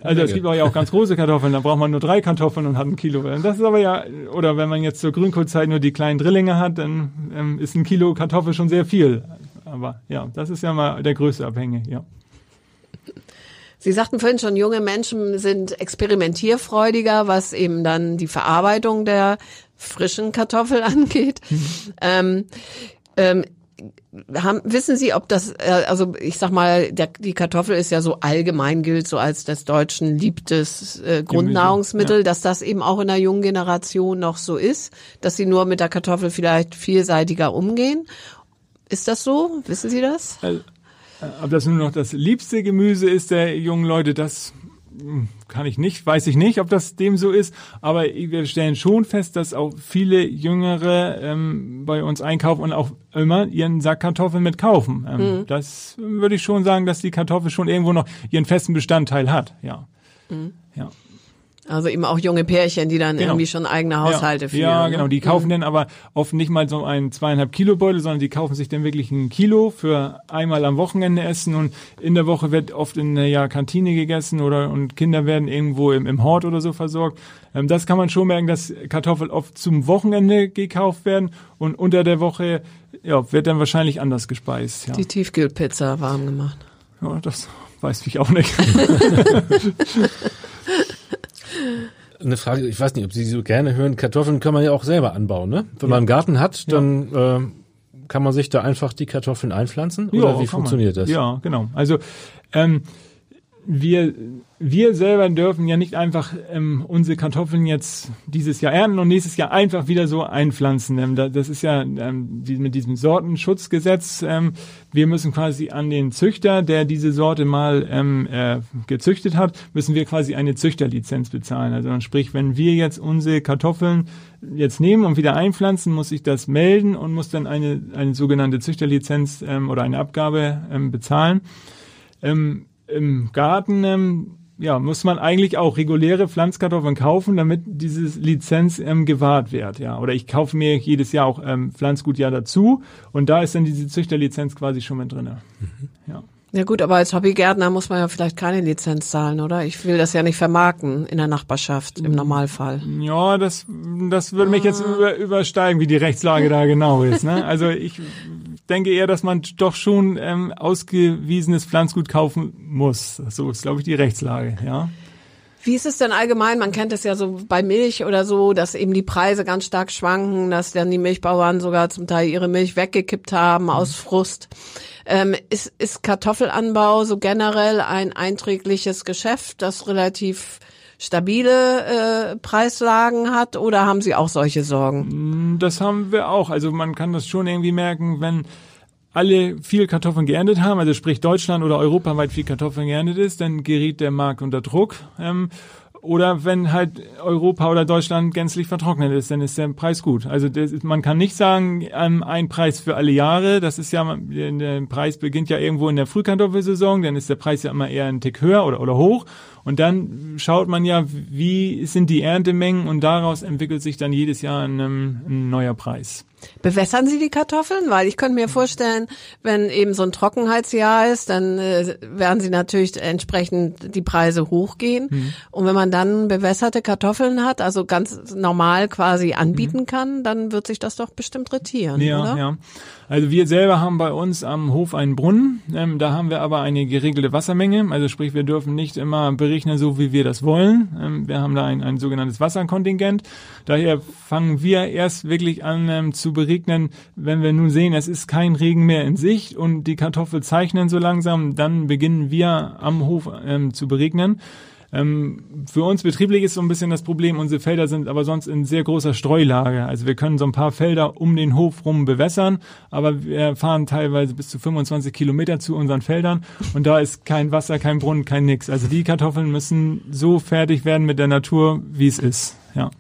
S3: Also es gibt auch ja auch ganz große Kartoffeln, da braucht man nur drei Kartoffeln und hat ein Kilo. Das ist aber ja, oder wenn man jetzt zur Grünkohlzeit nur die kleinen Drillinge hat, dann ähm, ist ein Kilo Kartoffel schon sehr viel. Aber ja, das ist ja mal der Größe abhängig, ja.
S4: Sie sagten vorhin schon, junge Menschen sind experimentierfreudiger, was eben dann die Verarbeitung der frischen Kartoffel angeht. ähm, ähm, haben, wissen Sie, ob das, äh, also ich sag mal, der, die Kartoffel ist ja so allgemein gilt so als des Deutschen liebtes äh, Grundnahrungsmittel,
S3: ja.
S4: dass das eben auch in der jungen Generation noch so ist, dass sie nur mit der Kartoffel vielleicht vielseitiger umgehen. Ist das so? Wissen Sie das?
S3: Also, ob das nur noch das liebste Gemüse ist der jungen Leute, das hm, kann ich nicht, weiß ich nicht, ob das dem so ist, aber wir stellen schon fest, dass auch viele Jüngere ähm, bei uns einkaufen und auch immer ihren Sack Kartoffeln mitkaufen. Ähm, mhm. Das würde ich schon sagen, dass die Kartoffel schon irgendwo noch ihren festen Bestandteil hat, ja. Mhm. Ja.
S4: Also eben auch junge Pärchen, die dann genau. irgendwie schon eigene Haushalte
S3: ja,
S4: führen.
S3: Ja,
S4: ne?
S3: genau. Die kaufen mhm. dann aber oft nicht mal so einen zweieinhalb Kilo Beutel, sondern die kaufen sich dann wirklich ein Kilo für einmal am Wochenende essen und in der Woche wird oft in der ja, Kantine gegessen oder und Kinder werden irgendwo im, im Hort oder so versorgt. Ähm, das kann man schon merken, dass Kartoffeln oft zum Wochenende gekauft werden und unter der Woche ja, wird dann wahrscheinlich anders gespeist. Ja.
S4: Die Tiefkühlpizza warm gemacht.
S3: Ja, das weiß ich auch nicht.
S2: eine Frage, ich weiß nicht, ob Sie so gerne hören, Kartoffeln kann man ja auch selber anbauen, ne? Wenn ja. man einen Garten hat, dann ja. äh, kann man sich da einfach die Kartoffeln einpflanzen? Oder ja, wie funktioniert man. das?
S3: Ja, genau. Also ähm, wir, wir selber dürfen ja nicht einfach ähm, unsere Kartoffeln jetzt dieses Jahr ernten und nächstes Jahr einfach wieder so einpflanzen. Ähm, das ist ja ähm, die, mit diesem Sortenschutzgesetz. Ähm, wir müssen quasi an den Züchter, der diese Sorte mal ähm, äh, gezüchtet hat, müssen wir quasi eine Züchterlizenz bezahlen. Also sprich, wenn wir jetzt unsere Kartoffeln jetzt nehmen und wieder einpflanzen, muss ich das melden und muss dann eine, eine sogenannte Züchterlizenz ähm, oder eine Abgabe ähm, bezahlen. Ähm, im Garten ähm, ja, muss man eigentlich auch reguläre Pflanzkartoffeln kaufen, damit dieses Lizenz ähm, gewahrt wird. Ja, oder ich kaufe mir jedes Jahr auch ähm, Pflanzgut ja dazu und da ist dann diese Züchterlizenz quasi schon mit drinne. Mhm.
S4: Ja. Ja gut, aber als Hobbygärtner muss man ja vielleicht keine Lizenz zahlen, oder? Ich will das ja nicht vermarkten in der Nachbarschaft im Normalfall.
S3: Ja, das, das würde mich jetzt über, übersteigen, wie die Rechtslage da genau ist. Ne? Also ich denke eher, dass man doch schon ähm, ausgewiesenes Pflanzgut kaufen muss. So ist, glaube ich, die Rechtslage, ja.
S4: Wie ist es denn allgemein? Man kennt es ja so bei Milch oder so, dass eben die Preise ganz stark schwanken, dass dann die Milchbauern sogar zum Teil ihre Milch weggekippt haben mhm. aus Frust. Ähm, ist, ist Kartoffelanbau so generell ein einträgliches Geschäft, das relativ stabile äh, Preislagen hat oder haben Sie auch solche Sorgen?
S3: Mm, das haben wir auch. Also man kann das schon irgendwie merken, wenn alle viel Kartoffeln geerntet haben, also sprich Deutschland oder europaweit viel Kartoffeln geerntet ist, dann geriet der Markt unter Druck. Ähm, oder wenn halt Europa oder Deutschland gänzlich vertrocknet ist, dann ist der Preis gut. Also das, man kann nicht sagen, ähm, ein Preis für alle Jahre. Das ist ja, der Preis beginnt ja irgendwo in der Frühkartoffelsaison, dann ist der Preis ja immer eher ein Tick höher oder, oder hoch. Und dann schaut man ja, wie sind die Erntemengen und daraus entwickelt sich dann jedes Jahr ein, ein neuer Preis.
S4: Bewässern Sie die Kartoffeln? Weil ich könnte mir vorstellen, wenn eben so ein Trockenheitsjahr ist, dann äh, werden sie natürlich entsprechend die Preise hochgehen. Mhm. Und wenn man dann bewässerte Kartoffeln hat, also ganz normal quasi anbieten mhm. kann, dann wird sich das doch bestimmt retieren,
S3: ja,
S4: oder?
S3: Ja. Also wir selber haben bei uns am Hof einen Brunnen. Ähm, da haben wir aber eine geregelte Wassermenge. Also sprich, wir dürfen nicht immer berechnen, so wie wir das wollen. Ähm, wir haben da ein, ein sogenanntes Wasserkontingent. Daher fangen wir erst wirklich an ähm, zu beregnen, wenn wir nun sehen, es ist kein Regen mehr in Sicht und die Kartoffel zeichnen so langsam, dann beginnen wir am Hof ähm, zu beregnen. Ähm, für uns betrieblich ist so ein bisschen das Problem, unsere Felder sind aber sonst in sehr großer Streulage. Also wir können so ein paar Felder um den Hof rum bewässern, aber wir fahren teilweise bis zu 25 Kilometer zu unseren Feldern und da ist kein Wasser, kein Brunnen, kein nix. Also die Kartoffeln müssen so fertig werden mit der Natur, wie es ist. Ja.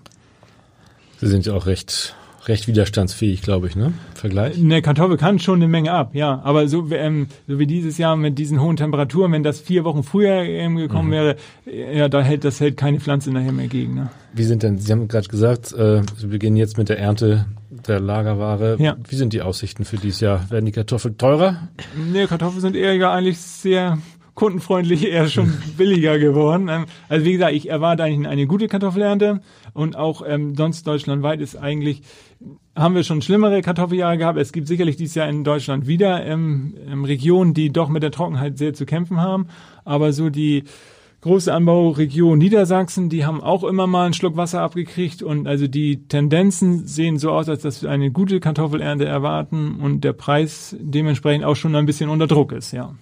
S2: Sie sind ja auch recht recht widerstandsfähig, glaube ich, ne? Vergleich.
S3: Eine Kartoffel kann schon eine Menge ab, ja. Aber so, ähm, so wie dieses Jahr mit diesen hohen Temperaturen, wenn das vier Wochen früher ähm, gekommen mhm. wäre, ja, da hält das hält keine Pflanze nachher mehr gegen. Ne?
S2: Wie sind denn? Sie haben gerade gesagt, äh, Sie beginnen jetzt mit der Ernte der Lagerware. Ja. Wie sind die Aussichten für dieses Jahr? Werden die Kartoffeln teurer?
S3: Nee, Kartoffeln sind eher ja eigentlich sehr kundenfreundlich eher schon billiger geworden. Ähm, also wie gesagt, ich erwarte eigentlich eine gute Kartoffelernte und auch ähm, sonst deutschlandweit ist eigentlich haben wir schon schlimmere Kartoffeljahre gehabt. Es gibt sicherlich dieses Jahr in Deutschland wieder ähm, ähm, Regionen, die doch mit der Trockenheit sehr zu kämpfen haben. Aber so die große Anbauregion Niedersachsen, die haben auch immer mal einen Schluck Wasser abgekriegt und also die Tendenzen sehen so aus, als dass wir eine gute Kartoffelernte erwarten und der Preis dementsprechend auch schon ein bisschen unter Druck ist, ja.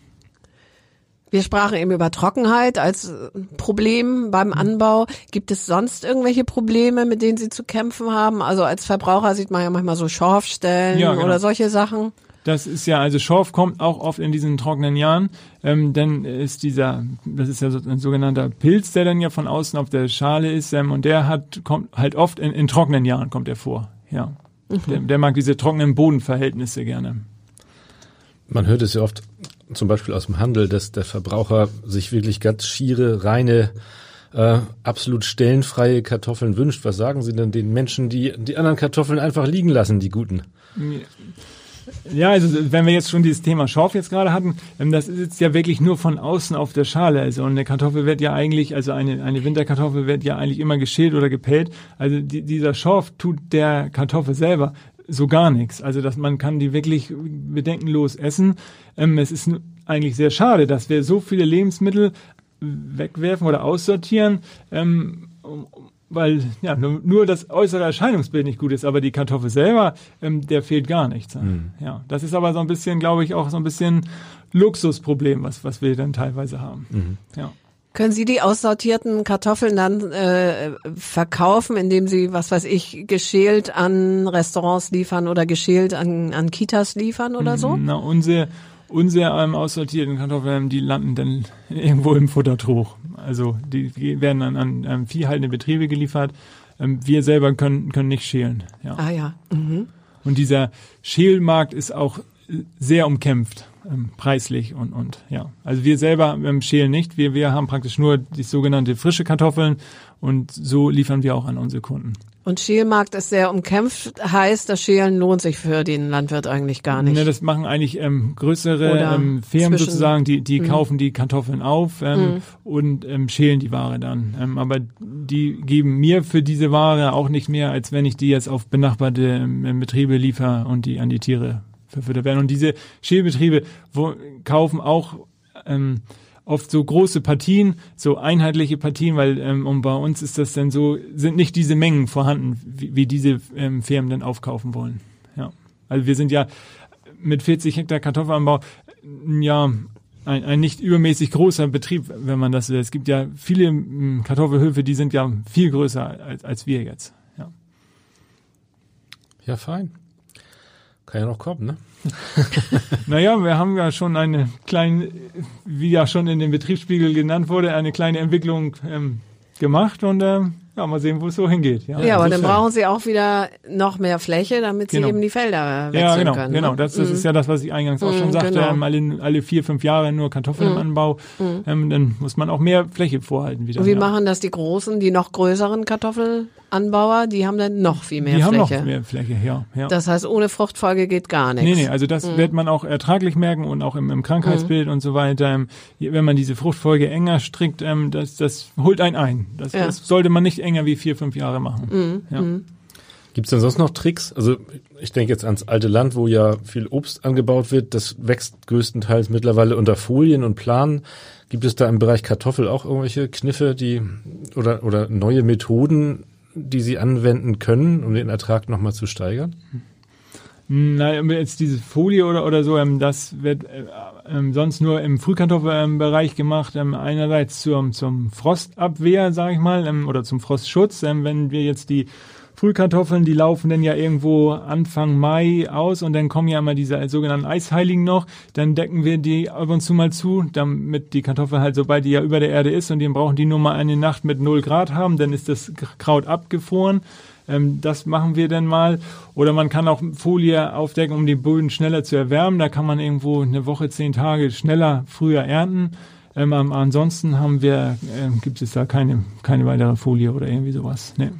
S4: Wir sprachen eben über Trockenheit als Problem beim Anbau. Gibt es sonst irgendwelche Probleme, mit denen Sie zu kämpfen haben? Also als Verbraucher sieht man ja manchmal so Schorfstellen ja, genau. oder solche Sachen.
S3: Das ist ja, also Schorf kommt auch oft in diesen trockenen Jahren, ähm, dann ist dieser, das ist ja so ein sogenannter Pilz, der dann ja von außen auf der Schale ist, ähm, und der hat, kommt halt oft in, in trockenen Jahren kommt er vor, ja. Mhm. Der, der mag diese trockenen Bodenverhältnisse gerne.
S2: Man hört es ja oft, zum Beispiel aus dem Handel, dass der Verbraucher sich wirklich ganz schiere, reine, äh, absolut stellenfreie Kartoffeln wünscht. Was sagen Sie denn den Menschen, die die anderen Kartoffeln einfach liegen lassen, die guten?
S3: Ja, also wenn wir jetzt schon dieses Thema Schorf jetzt gerade hatten, ähm, das ist jetzt ja wirklich nur von außen auf der Schale. Also und eine Kartoffel wird ja eigentlich, also eine, eine Winterkartoffel wird ja eigentlich immer geschält oder gepellt. Also die, dieser Schorf tut der Kartoffel selber so gar nichts. Also dass man kann die wirklich bedenkenlos essen. Ähm, es ist eigentlich sehr schade, dass wir so viele Lebensmittel wegwerfen oder aussortieren, ähm, weil ja nur, nur, das äußere Erscheinungsbild nicht gut ist, aber die Kartoffel selber, ähm, der fehlt gar nichts. Mhm. Ja, das ist aber so ein bisschen, glaube ich, auch so ein bisschen Luxusproblem, was was wir dann teilweise haben. Mhm. Ja.
S4: Können Sie die aussortierten Kartoffeln dann äh, verkaufen, indem Sie, was weiß ich, geschält an Restaurants liefern oder geschält an, an Kitas liefern oder so?
S3: Na, unsere, unsere ähm, aussortierten Kartoffeln, die landen dann irgendwo im Futtertrog. Also die, werden dann an ähm, viehhaltende Betriebe geliefert. Ähm, wir selber können, können nicht schälen. Ja.
S4: Ah ja. Mhm.
S3: Und dieser Schälmarkt ist auch sehr umkämpft ähm, preislich und und ja. Also wir selber ähm, schälen nicht, wir wir haben praktisch nur die sogenannte frische Kartoffeln und so liefern wir auch an unsere Kunden.
S4: Und Schälmarkt ist sehr umkämpft, heißt, das Schälen lohnt sich für den Landwirt eigentlich gar nicht.
S3: Ne, das machen eigentlich ähm, größere ähm, Firmen sozusagen, die, die mh. kaufen die Kartoffeln auf ähm, mh. und ähm, schälen die Ware dann. Ähm, aber die geben mir für diese Ware auch nicht mehr, als wenn ich die jetzt auf benachbarte ähm, Betriebe liefere und die an die Tiere verfüttert werden. Und diese Schälbetriebe wo, kaufen auch ähm, oft so große Partien, so einheitliche Partien, weil ähm, und bei uns ist das dann so, sind nicht diese Mengen vorhanden, wie, wie diese ähm, Firmen dann aufkaufen wollen. Ja. Also wir sind ja mit 40 Hektar Kartoffelanbau ja ein, ein nicht übermäßig großer Betrieb, wenn man das will. Es gibt ja viele ähm, Kartoffelhöfe, die sind ja viel größer als, als wir jetzt. Ja.
S2: Ja, fein. Kann ja noch kommen, ne?
S3: naja, wir haben ja schon eine kleine, wie ja schon in dem Betriebsspiegel genannt wurde, eine kleine Entwicklung ähm, gemacht und ähm, ja, mal sehen, wo es so hingeht.
S4: Ja, ja aber dann brauchen sie auch wieder noch mehr Fläche, damit sie genau. eben die Felder wechseln
S3: ja, genau,
S4: können.
S3: Genau, ne? das, das mhm. ist ja das, was ich eingangs auch schon mhm, sagte. Genau. Ähm, alle, alle vier, fünf Jahre nur Kartoffeln mhm. im Anbau. Mhm. Ähm, dann muss man auch mehr Fläche vorhalten wieder.
S4: Und wie ja. machen das die großen, die noch größeren Kartoffelanbauer? Die haben dann noch viel mehr
S3: die
S4: Fläche.
S3: Die haben noch mehr Fläche, ja, ja.
S4: Das heißt, ohne Fruchtfolge geht gar nichts.
S3: Nee, nee, also das mhm. wird man auch ertraglich merken und auch im, im Krankheitsbild mhm. und so weiter. Ähm, wenn man diese Fruchtfolge enger strickt, ähm, das, das holt einen ein. Das, ja. das sollte man nicht enger wie vier, fünf Jahre Jahre machen. Mhm. Ja. Mhm.
S2: Gibt es denn sonst noch Tricks? Also ich denke jetzt ans alte Land, wo ja viel Obst angebaut wird. Das wächst größtenteils mittlerweile unter Folien und Planen. Gibt es da im Bereich Kartoffel auch irgendwelche Kniffe, die oder oder neue Methoden, die Sie anwenden können, um den Ertrag nochmal zu steigern?
S3: Nein, jetzt diese Folie oder oder so, ähm, das wird äh, ähm, sonst nur im Frühkartoffelbereich gemacht. Ähm, einerseits zum zum Frostabwehr, sage ich mal, oder zum Frostschutz. Wenn wir jetzt die Frühkartoffeln, die laufen dann ja irgendwo Anfang Mai aus und dann kommen ja immer diese sogenannten Eisheiligen noch. Dann decken wir die ab und zu mal zu, damit die Kartoffel halt, sobald die ja über der Erde ist und die brauchen die nur mal eine Nacht mit null Grad haben, dann ist das Kraut abgefroren. Ähm, das machen wir dann mal. Oder man kann auch Folie aufdecken, um die Böden schneller zu erwärmen. Da kann man irgendwo eine Woche, zehn Tage schneller, früher ernten. Ähm, ansonsten haben wir, äh, gibt es da keine, keine weitere Folie oder irgendwie sowas. Nee.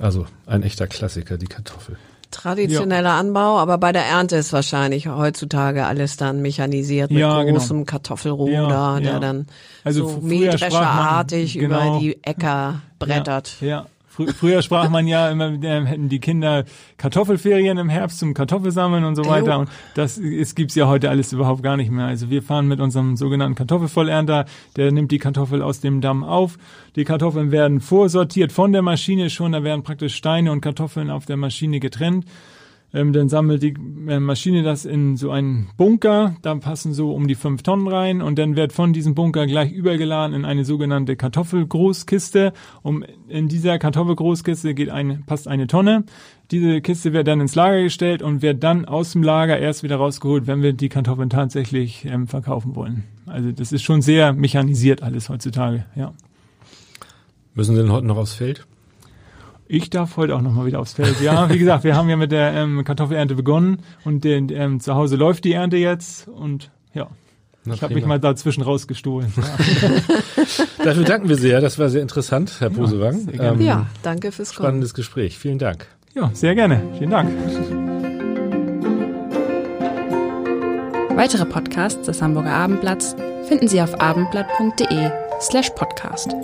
S2: Also ein echter Klassiker, die Kartoffel.
S4: Traditioneller ja. Anbau, aber bei der Ernte ist wahrscheinlich heutzutage alles dann mechanisiert mit ja, genau. großem genau. Kartoffelroder, ja, der dann also so mähdrescherartig genau. über die Äcker brettert.
S3: Ja, Frü früher sprach man ja immer, äh, hätten die Kinder Kartoffelferien im Herbst zum Kartoffelsammeln und so weiter.
S4: Jo.
S3: Und das es gibt's ja heute alles überhaupt gar nicht mehr. Also wir fahren mit unserem sogenannten Kartoffelvollernter, der nimmt die Kartoffel aus dem Damm auf. Die Kartoffeln werden vorsortiert von der Maschine schon. Da werden praktisch Steine und Kartoffeln auf der Maschine getrennt. Ähm, dann sammelt die äh, Maschine das in so einen Bunker, da passen so um die fünf Tonnen rein und dann wird von diesem Bunker gleich übergeladen in eine sogenannte Kartoffelgroßkiste. Um in dieser Kartoffelgroßkiste geht eine, passt eine Tonne. Diese Kiste wird dann ins Lager gestellt und wird dann aus dem Lager erst wieder rausgeholt, wenn wir die Kartoffeln tatsächlich ähm, verkaufen wollen. Also das ist schon sehr mechanisiert alles heutzutage, ja.
S2: Müssen Sie denn heute noch aufs Feld?
S3: Ich darf heute auch nochmal wieder aufs Feld. Ja, wie gesagt, wir haben ja mit der ähm, Kartoffelernte begonnen und den, ähm, zu Hause läuft die Ernte jetzt und ja,
S2: Na,
S3: ich habe mich mal dazwischen rausgestohlen. Ja.
S2: Dafür danken wir sehr. Das war sehr interessant, Herr Posewang.
S3: gerne.
S2: Ähm,
S4: Ja, danke fürs Kommen.
S2: Spannendes Gespräch. Vielen Dank.
S3: ja, sehr gerne. Vielen Dank.
S5: Weitere Podcasts des Hamburger Abendblatts finden Sie auf abendblatt.de slash podcast.